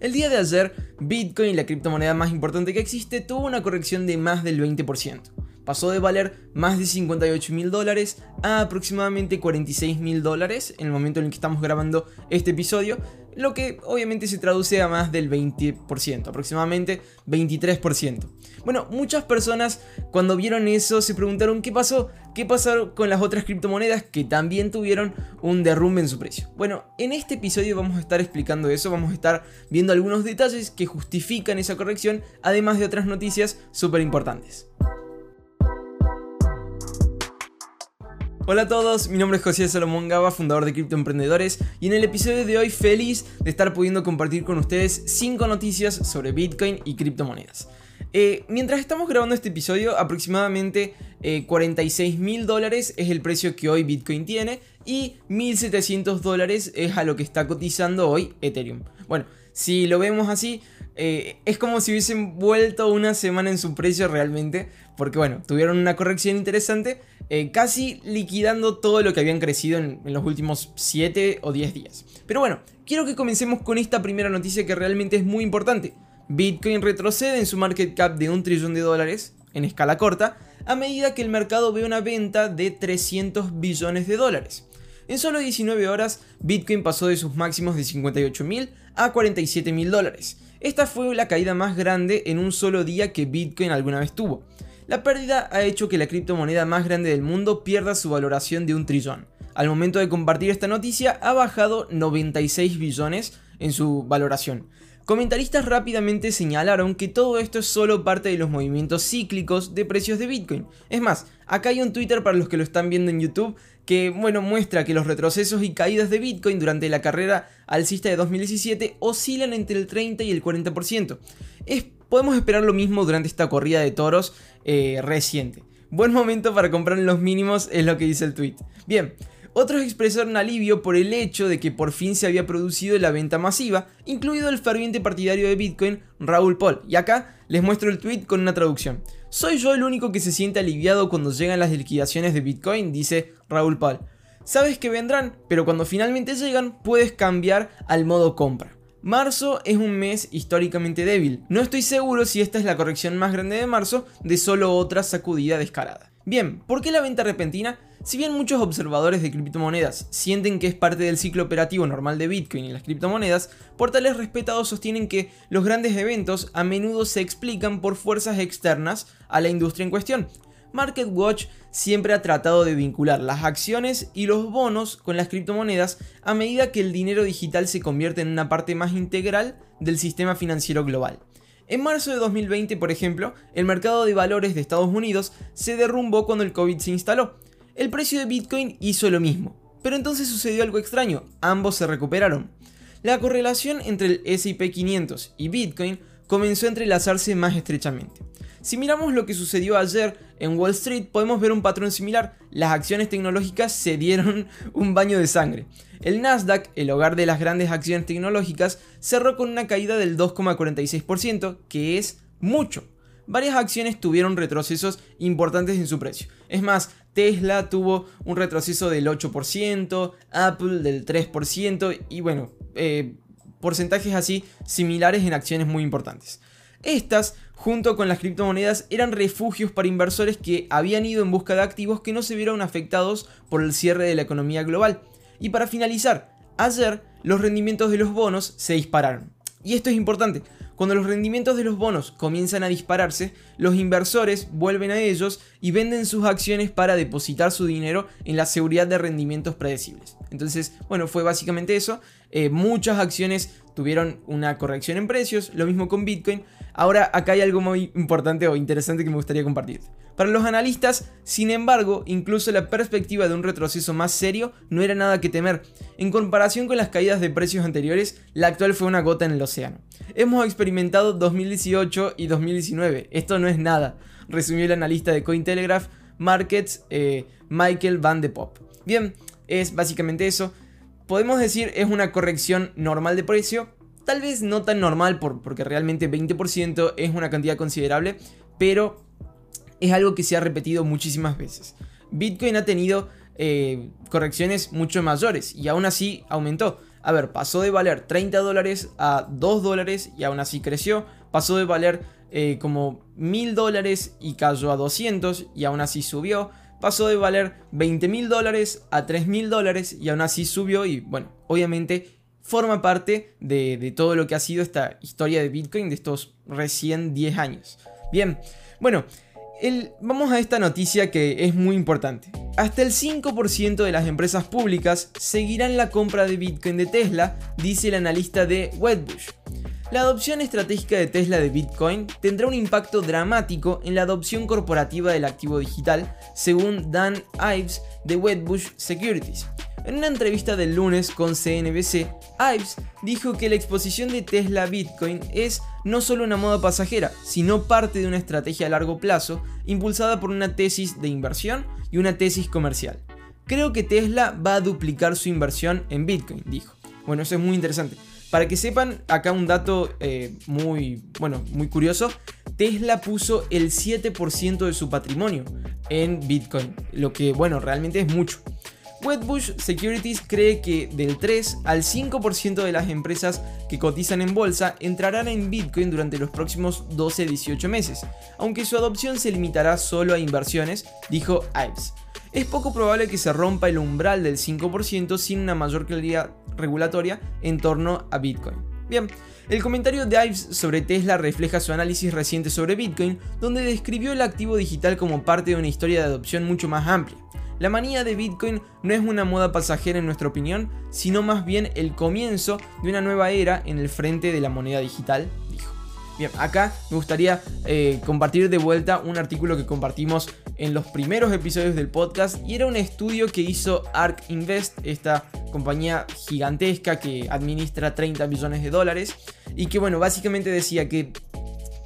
El día de ayer, Bitcoin, la criptomoneda más importante que existe, tuvo una corrección de más del 20% pasó de valer más de 58 mil dólares a aproximadamente 46 mil dólares en el momento en el que estamos grabando este episodio, lo que obviamente se traduce a más del 20%, aproximadamente 23%. Bueno, muchas personas cuando vieron eso se preguntaron qué pasó, qué pasó con las otras criptomonedas que también tuvieron un derrumbe en su precio. Bueno, en este episodio vamos a estar explicando eso, vamos a estar viendo algunos detalles que justifican esa corrección, además de otras noticias súper importantes. Hola a todos, mi nombre es José Salomón Gaba, fundador de Cripto Emprendedores, y en el episodio de hoy feliz de estar pudiendo compartir con ustedes 5 noticias sobre Bitcoin y criptomonedas. Eh, mientras estamos grabando este episodio, aproximadamente 46 eh, mil dólares es el precio que hoy Bitcoin tiene y 1.700 dólares es a lo que está cotizando hoy Ethereum. Bueno, si lo vemos así, eh, es como si hubiesen vuelto una semana en su precio realmente, porque bueno, tuvieron una corrección interesante, eh, casi liquidando todo lo que habían crecido en, los últimos 7 o 10 días. Pero bueno, quiero que comencemos con esta primera noticia que realmente es muy importante. Bitcoin retrocede en su market cap de un trillón de dólares, en escala corta, a medida que el mercado ve una venta de 300 billones de dólares. En solo 19 horas, Bitcoin pasó de sus máximos de 58 mil a 47 mil dólares. Esta fue la caída más grande en un solo día que Bitcoin alguna vez tuvo. La pérdida ha hecho que la criptomoneda más grande del mundo pierda su valoración de un trillón. Al momento de compartir esta noticia ha bajado 96 billones en su valoración. Comentaristas rápidamente señalaron que todo esto es solo parte de los movimientos cíclicos de precios de Bitcoin. Es más, acá hay un Twitter para los que lo están viendo en YouTube que bueno, muestra que los retrocesos y caídas de Bitcoin durante la carrera alcista de 2017 oscilan entre el 30 y el 40%. Es, podemos esperar lo mismo durante esta corrida de toros eh, reciente. Buen momento para comprar en los mínimos es lo que dice el tweet. Bien, otros expresaron alivio por el hecho de que por fin se había producido la venta masiva, incluido el ferviente partidario de Bitcoin, Raúl Paul. Y acá les muestro el tweet con una traducción. ¿Soy yo el único que se siente aliviado cuando llegan las liquidaciones de Bitcoin? Dice Raúl Paul. Sabes que vendrán, pero cuando finalmente llegan puedes cambiar al modo compra. Marzo es un mes históricamente débil. No estoy seguro si esta es la corrección más grande de marzo de solo otra sacudida descarada. Bien, ¿por qué la venta repentina? Si bien muchos observadores de criptomonedas sienten que es parte del ciclo operativo normal de Bitcoin y las criptomonedas, portales respetados sostienen que los grandes eventos a menudo se explican por fuerzas externas a la industria en cuestión. MarketWatch siempre ha tratado de vincular las acciones y los bonos con las criptomonedas a medida que el dinero digital se convierte en una parte más integral del sistema financiero global. En marzo de 2020, por ejemplo, el mercado de valores de Estados Unidos se derrumbó cuando el COVID se instaló, el precio de Bitcoin hizo lo mismo. Pero entonces sucedió algo extraño, ambos se recuperaron. La correlación entre el SP 500 y Bitcoin comenzó a entrelazarse más estrechamente. Si miramos lo que sucedió ayer en Wall Street, podemos ver un patrón similar. Las acciones tecnológicas se dieron un baño de sangre. El Nasdaq, el hogar de las grandes acciones tecnológicas, cerró con una caída del 2,46%, que es mucho. Varias acciones tuvieron retrocesos importantes en su precio. Es más, Tesla tuvo un retroceso del 8%, Apple del 3% y bueno, eh, porcentajes así similares en acciones muy importantes. Estas, junto con las criptomonedas, eran refugios para inversores que habían ido en busca de activos que no se vieron afectados por el cierre de la economía global. Y para finalizar, ayer los rendimientos de los bonos se dispararon. Y esto es importante, cuando los rendimientos de los bonos comienzan a dispararse, los inversores vuelven a ellos y venden sus acciones para depositar su dinero en la seguridad de rendimientos predecibles. Entonces, bueno, fue básicamente eso. Eh, muchas acciones tuvieron una corrección en precios, lo mismo con Bitcoin. Ahora acá hay algo muy importante o interesante que me gustaría compartir. Para los analistas, sin embargo, incluso la perspectiva de un retroceso más serio no era nada que temer. En comparación con las caídas de precios anteriores, la actual fue una gota en el océano. Hemos experimentado 2018 y 2019, esto no es nada, resumió el analista de Cointelegraph Markets eh, Michael Van de Pop. Bien, es básicamente eso. Podemos decir es una corrección normal de precio, tal vez no tan normal porque realmente 20% es una cantidad considerable, pero es algo que se ha repetido muchísimas veces. Bitcoin ha tenido eh, correcciones mucho mayores y aún así aumentó. A ver, pasó de valer 30 dólares a 2 dólares y aún así creció. Pasó de valer eh, como 1000 dólares y cayó a 200 y aún así subió. Pasó de valer 20 mil dólares a 3 mil dólares y aún así subió y bueno, obviamente forma parte de, todo lo que ha sido esta historia de Bitcoin de estos recién 10 años. Bien, bueno, vamos a esta noticia que es muy importante. Hasta el 5% de las empresas públicas seguirán la compra de Bitcoin de Tesla, dice el analista de Wedbush. La adopción estratégica de Tesla de Bitcoin tendrá un impacto dramático en la adopción corporativa del activo digital, según Dan Ives de Wedbush Securities. En una entrevista del lunes con CNBC, Ives dijo que la exposición de Tesla a Bitcoin es no solo una moda pasajera, sino parte de una estrategia a largo plazo impulsada por una tesis de inversión y una tesis comercial. Creo que Tesla va a duplicar su inversión en Bitcoin, dijo. Bueno, eso es muy interesante. Para que sepan, acá un dato eh, muy, bueno, muy curioso. Tesla puso el 7% de su patrimonio en Bitcoin, lo que, bueno, realmente es mucho. Wedbush Securities cree que del 3 al 5% de las empresas que cotizan en bolsa entrarán en Bitcoin durante los próximos 12-18 meses, aunque su adopción se limitará solo a inversiones, dijo Ives. Es poco probable que se rompa el umbral del 5% sin una mayor claridad regulatoria en torno a Bitcoin. Bien, el comentario de Ives sobre Tesla refleja su análisis reciente sobre Bitcoin, donde describió el activo digital como parte de una historia de adopción mucho más amplia. La manía de Bitcoin no es una moda pasajera en nuestra opinión, sino más bien el comienzo de una nueva era en el frente de la moneda digital, dijo. Bien, acá me gustaría eh, compartir de vuelta un artículo que compartimos en los primeros episodios del podcast y era un estudio que hizo ARK Invest, esta compañía gigantesca que administra 30 millones de dólares y que bueno, básicamente decía que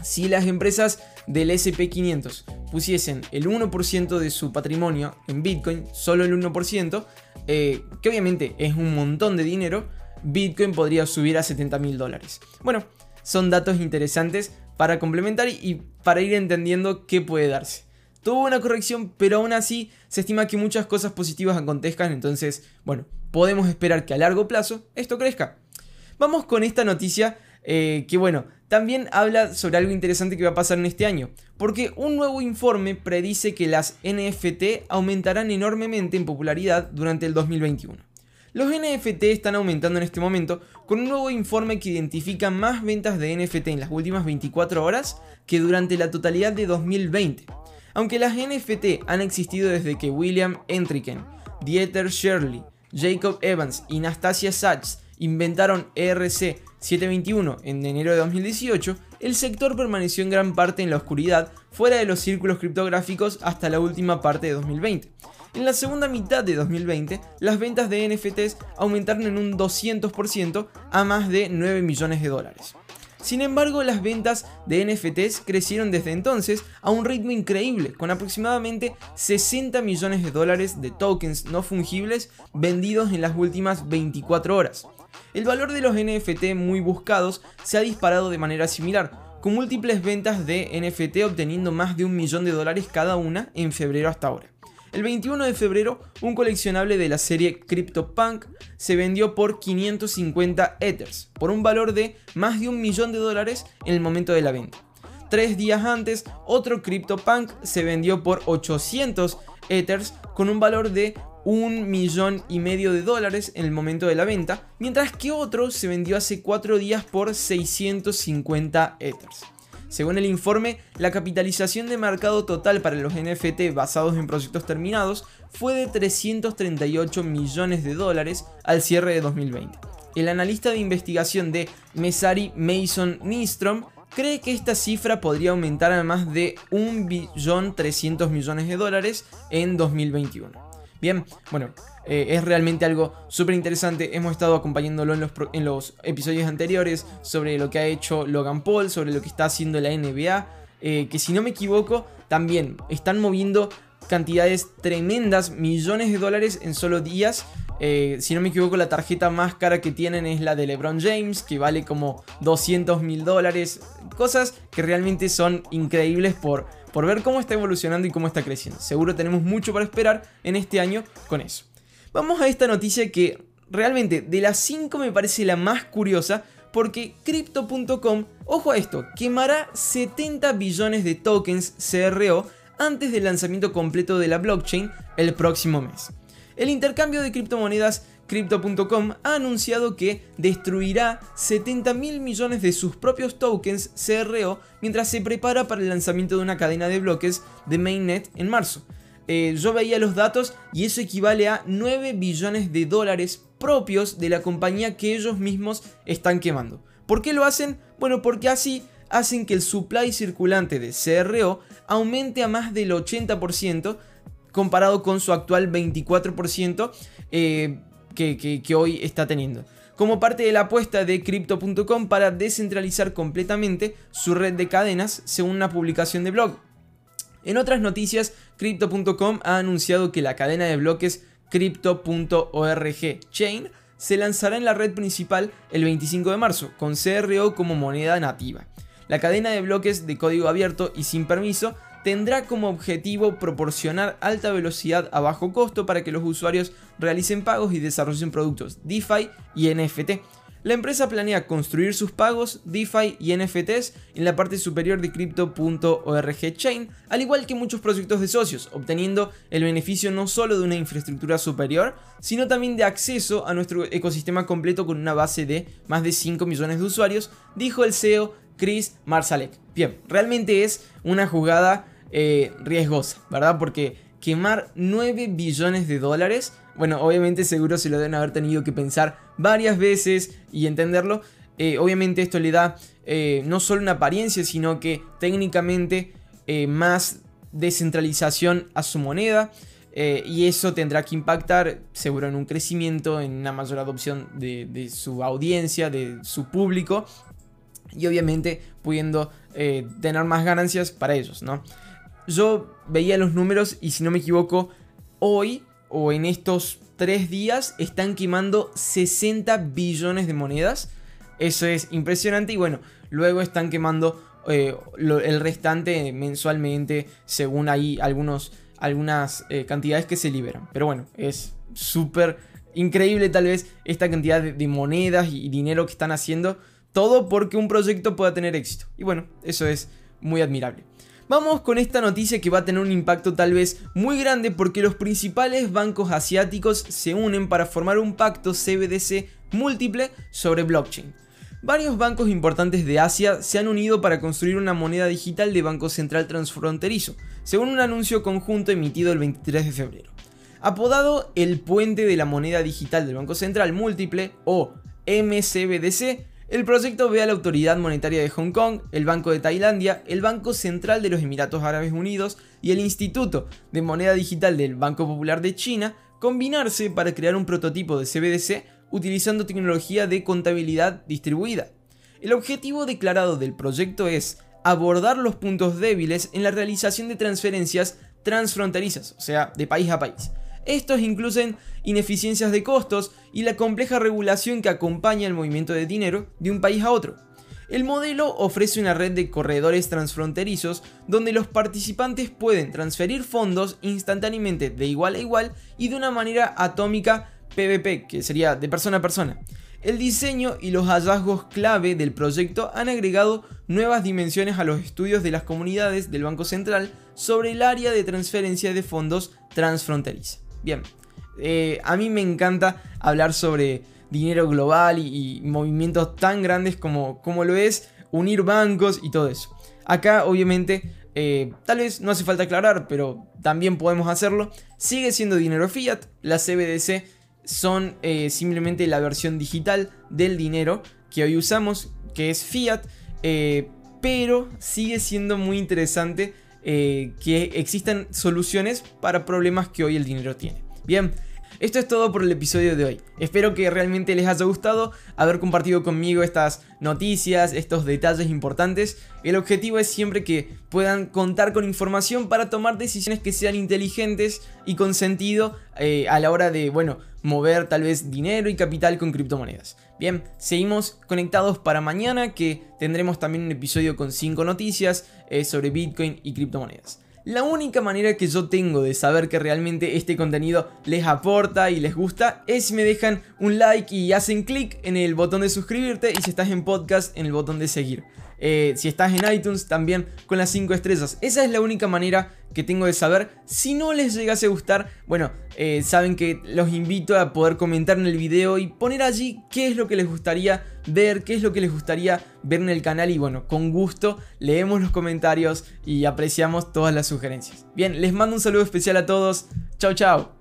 si las empresas del SP500 pusiesen el 1% de su patrimonio en Bitcoin, solo el 1%, eh, que obviamente es un montón de dinero, Bitcoin podría subir a 70 mil dólares. Bueno, son datos interesantes para complementar y para ir entendiendo qué puede darse. Tuvo una corrección, pero aún así se estima que muchas cosas positivas acontezcan, entonces, bueno, podemos esperar que a largo plazo esto crezca. Vamos con esta noticia eh, que, bueno, también habla sobre algo interesante que va a pasar en este año, porque un nuevo informe predice que las NFT aumentarán enormemente en popularidad durante el 2021. Los NFT están aumentando en este momento con un nuevo informe que identifica más ventas de NFT en las últimas 24 horas que durante la totalidad de 2020. Aunque las NFT han existido desde que William Entriken, Dieter Shirley, Jacob Evans y Nastasia Sachs inventaron ERC 721 en enero de 2018, el sector permaneció en gran parte en la oscuridad, fuera de los círculos criptográficos hasta la última parte de 2020. En la segunda mitad de 2020, las ventas de NFTs aumentaron en un 200% a más de 9 millones de dólares. Sin embargo, las ventas de NFTs crecieron desde entonces a un ritmo increíble, con aproximadamente 60 millones de dólares de tokens no fungibles vendidos en las últimas 24 horas. El valor de los NFT muy buscados se ha disparado de manera similar, con múltiples ventas de NFT obteniendo más de un millón de dólares cada una en febrero hasta ahora. El 21 de febrero, un coleccionable de la serie CryptoPunk se vendió por 550 Ethers, por un valor de más de un millón de dólares en el momento de la venta. Tres días antes, otro CryptoPunk se vendió por 800 Ethers con un valor de un millón y medio de dólares en el momento de la venta, mientras que otro se vendió hace cuatro días por 650 Ethers. Según el informe, la capitalización de mercado total para los NFT basados en proyectos terminados fue de 338 millones de dólares al cierre de 2020. El analista de investigación de Mesari Mason Nistrom cree que esta cifra podría aumentar a más de 1.300 millones de dólares en 2021. Bien, bueno, eh, es realmente algo súper interesante. Hemos estado acompañándolo en los, en los, episodios anteriores sobre lo que ha hecho Logan Paul, sobre lo que está haciendo la NBA. Eh, que si no me equivoco, también están moviendo cantidades tremendas, millones de dólares en solo días. Eh, si no me equivoco, la tarjeta más cara que tienen es la de LeBron James, que vale como 200 mil dólares. Cosas que realmente son increíbles por por ver cómo está evolucionando y cómo está creciendo. Seguro tenemos mucho para esperar en este año con eso. Vamos a esta noticia que realmente de las 5 me parece la más curiosa porque Crypto.com, ojo a esto, quemará 70 billones de tokens CRO antes del lanzamiento completo de la blockchain el próximo mes. El intercambio de criptomonedas Crypto.com ha anunciado que destruirá 70 mil millones de sus propios tokens CRO mientras se prepara para el lanzamiento de una cadena de bloques de Mainnet en marzo. Eh, yo veía los datos y eso equivale a 9 billones de dólares propios de la compañía que ellos mismos están quemando. ¿Por qué lo hacen? Bueno, porque así hacen que el supply circulante de CRO aumente a más del 80% comparado con su actual 24% eh, que, que hoy está teniendo como parte de la apuesta de Crypto.com para descentralizar completamente su red de cadenas según una publicación de blog. En otras noticias, Crypto.com ha anunciado que la cadena de bloques Crypto.org Chain se lanzará en la red principal el 25 de marzo, con CRO como moneda nativa. La cadena de bloques de código abierto y sin permiso tendrá como objetivo proporcionar alta velocidad a bajo costo para que los usuarios realicen pagos y desarrollen productos DeFi y NFT. La empresa planea construir sus pagos, DeFi y NFTs en la parte superior de Crypto.org Chain, al igual que muchos proyectos de socios, obteniendo el beneficio no solo de una infraestructura superior, sino también de acceso a nuestro ecosistema completo con una base de más de 5 millones de usuarios, dijo el CEO Chris Marsalek. Bien, realmente es una jugada eh, riesgosa, ¿verdad? Porque quemar 9 billones de dólares bueno, obviamente seguro se lo deben haber tenido que pensar varias veces y entenderlo. Eh, obviamente esto le da eh, no solo una apariencia, sino que técnicamente más descentralización a su moneda. y eso tendrá que impactar seguro en un crecimiento, en una mayor adopción de su audiencia, de su público. Y obviamente pudiendo tener más ganancias para ellos, ¿no? Yo veía los números y si no me equivoco, hoy o en estos tres días están quemando 60 billones de monedas. Eso es impresionante y bueno, luego están quemando eh, el restante mensualmente según ahí algunos, algunas eh, cantidades que se liberan. Pero bueno, es súper increíble tal vez esta cantidad de monedas y dinero que están haciendo. Todo porque un proyecto pueda tener éxito. Y bueno, eso es muy admirable. Vamos con esta noticia que va a tener un impacto tal vez muy grande porque los principales bancos asiáticos se unen para formar un pacto CBDC múltiple sobre blockchain. Varios bancos importantes de Asia se han unido para construir una moneda digital de Banco Central transfronterizo, según un anuncio conjunto emitido el 23 de febrero. Apodado el puente de la moneda digital del Banco Central múltiple o MCBDC, el proyecto ve a la Autoridad Monetaria de Hong Kong, el Banco de Tailandia, el Banco Central de los Emiratos Árabes Unidos y el Instituto de Moneda Digital del Banco Popular de China combinarse para crear un prototipo de CBDC utilizando tecnología de contabilidad distribuida. El objetivo declarado del proyecto es abordar los puntos débiles en la realización de transferencias transfronterizas, o sea, de país a país, estos incluyen ineficiencias de costos y la compleja regulación que acompaña el movimiento de dinero de un país a otro. El modelo ofrece una red de corredores transfronterizos donde los participantes pueden transferir fondos instantáneamente de igual a igual y de una manera atómica PVP, que sería de persona a persona. El diseño y los hallazgos clave del proyecto han agregado nuevas dimensiones a los estudios de las comunidades del Banco Central sobre el área de transferencia de fondos transfronteriza. Bien, eh, a mí me encanta hablar sobre dinero global y, movimientos tan grandes como, como, lo es unir bancos y todo eso. Acá obviamente eh, tal vez no hace falta aclarar, pero también podemos hacerlo. Sigue siendo dinero fiat, las CBDC son eh, simplemente la versión digital del dinero que hoy usamos, que es fiat, pero sigue siendo muy interesante eh, que existan soluciones para problemas que hoy el dinero tiene. Bien, esto es todo por el episodio de hoy. Espero que realmente les haya gustado haber compartido conmigo estas noticias, estos detalles importantes. El objetivo es siempre que puedan contar con información para tomar decisiones que sean inteligentes y con sentido eh, a la hora de, bueno, mover tal vez dinero y capital con criptomonedas. Bien, seguimos conectados para mañana que tendremos también un episodio con 5 noticias eh, sobre Bitcoin y criptomonedas. La única manera que yo tengo de saber que realmente este contenido les aporta y les gusta es si me dejan un like y hacen clic en el botón de suscribirte y si estás en podcast en el botón de seguir. Eh, si estás en iTunes también con las 5 estrellas. Esa es la única manera que tengo de saber. Si no les llegase a gustar, bueno, eh, saben que los invito a poder comentar en el video y poner allí qué es lo que les gustaría ver, qué es lo que les gustaría ver en el canal y bueno, con gusto leemos los comentarios y apreciamos todas las sugerencias. Bien, les mando un saludo especial a todos. Chao, chao.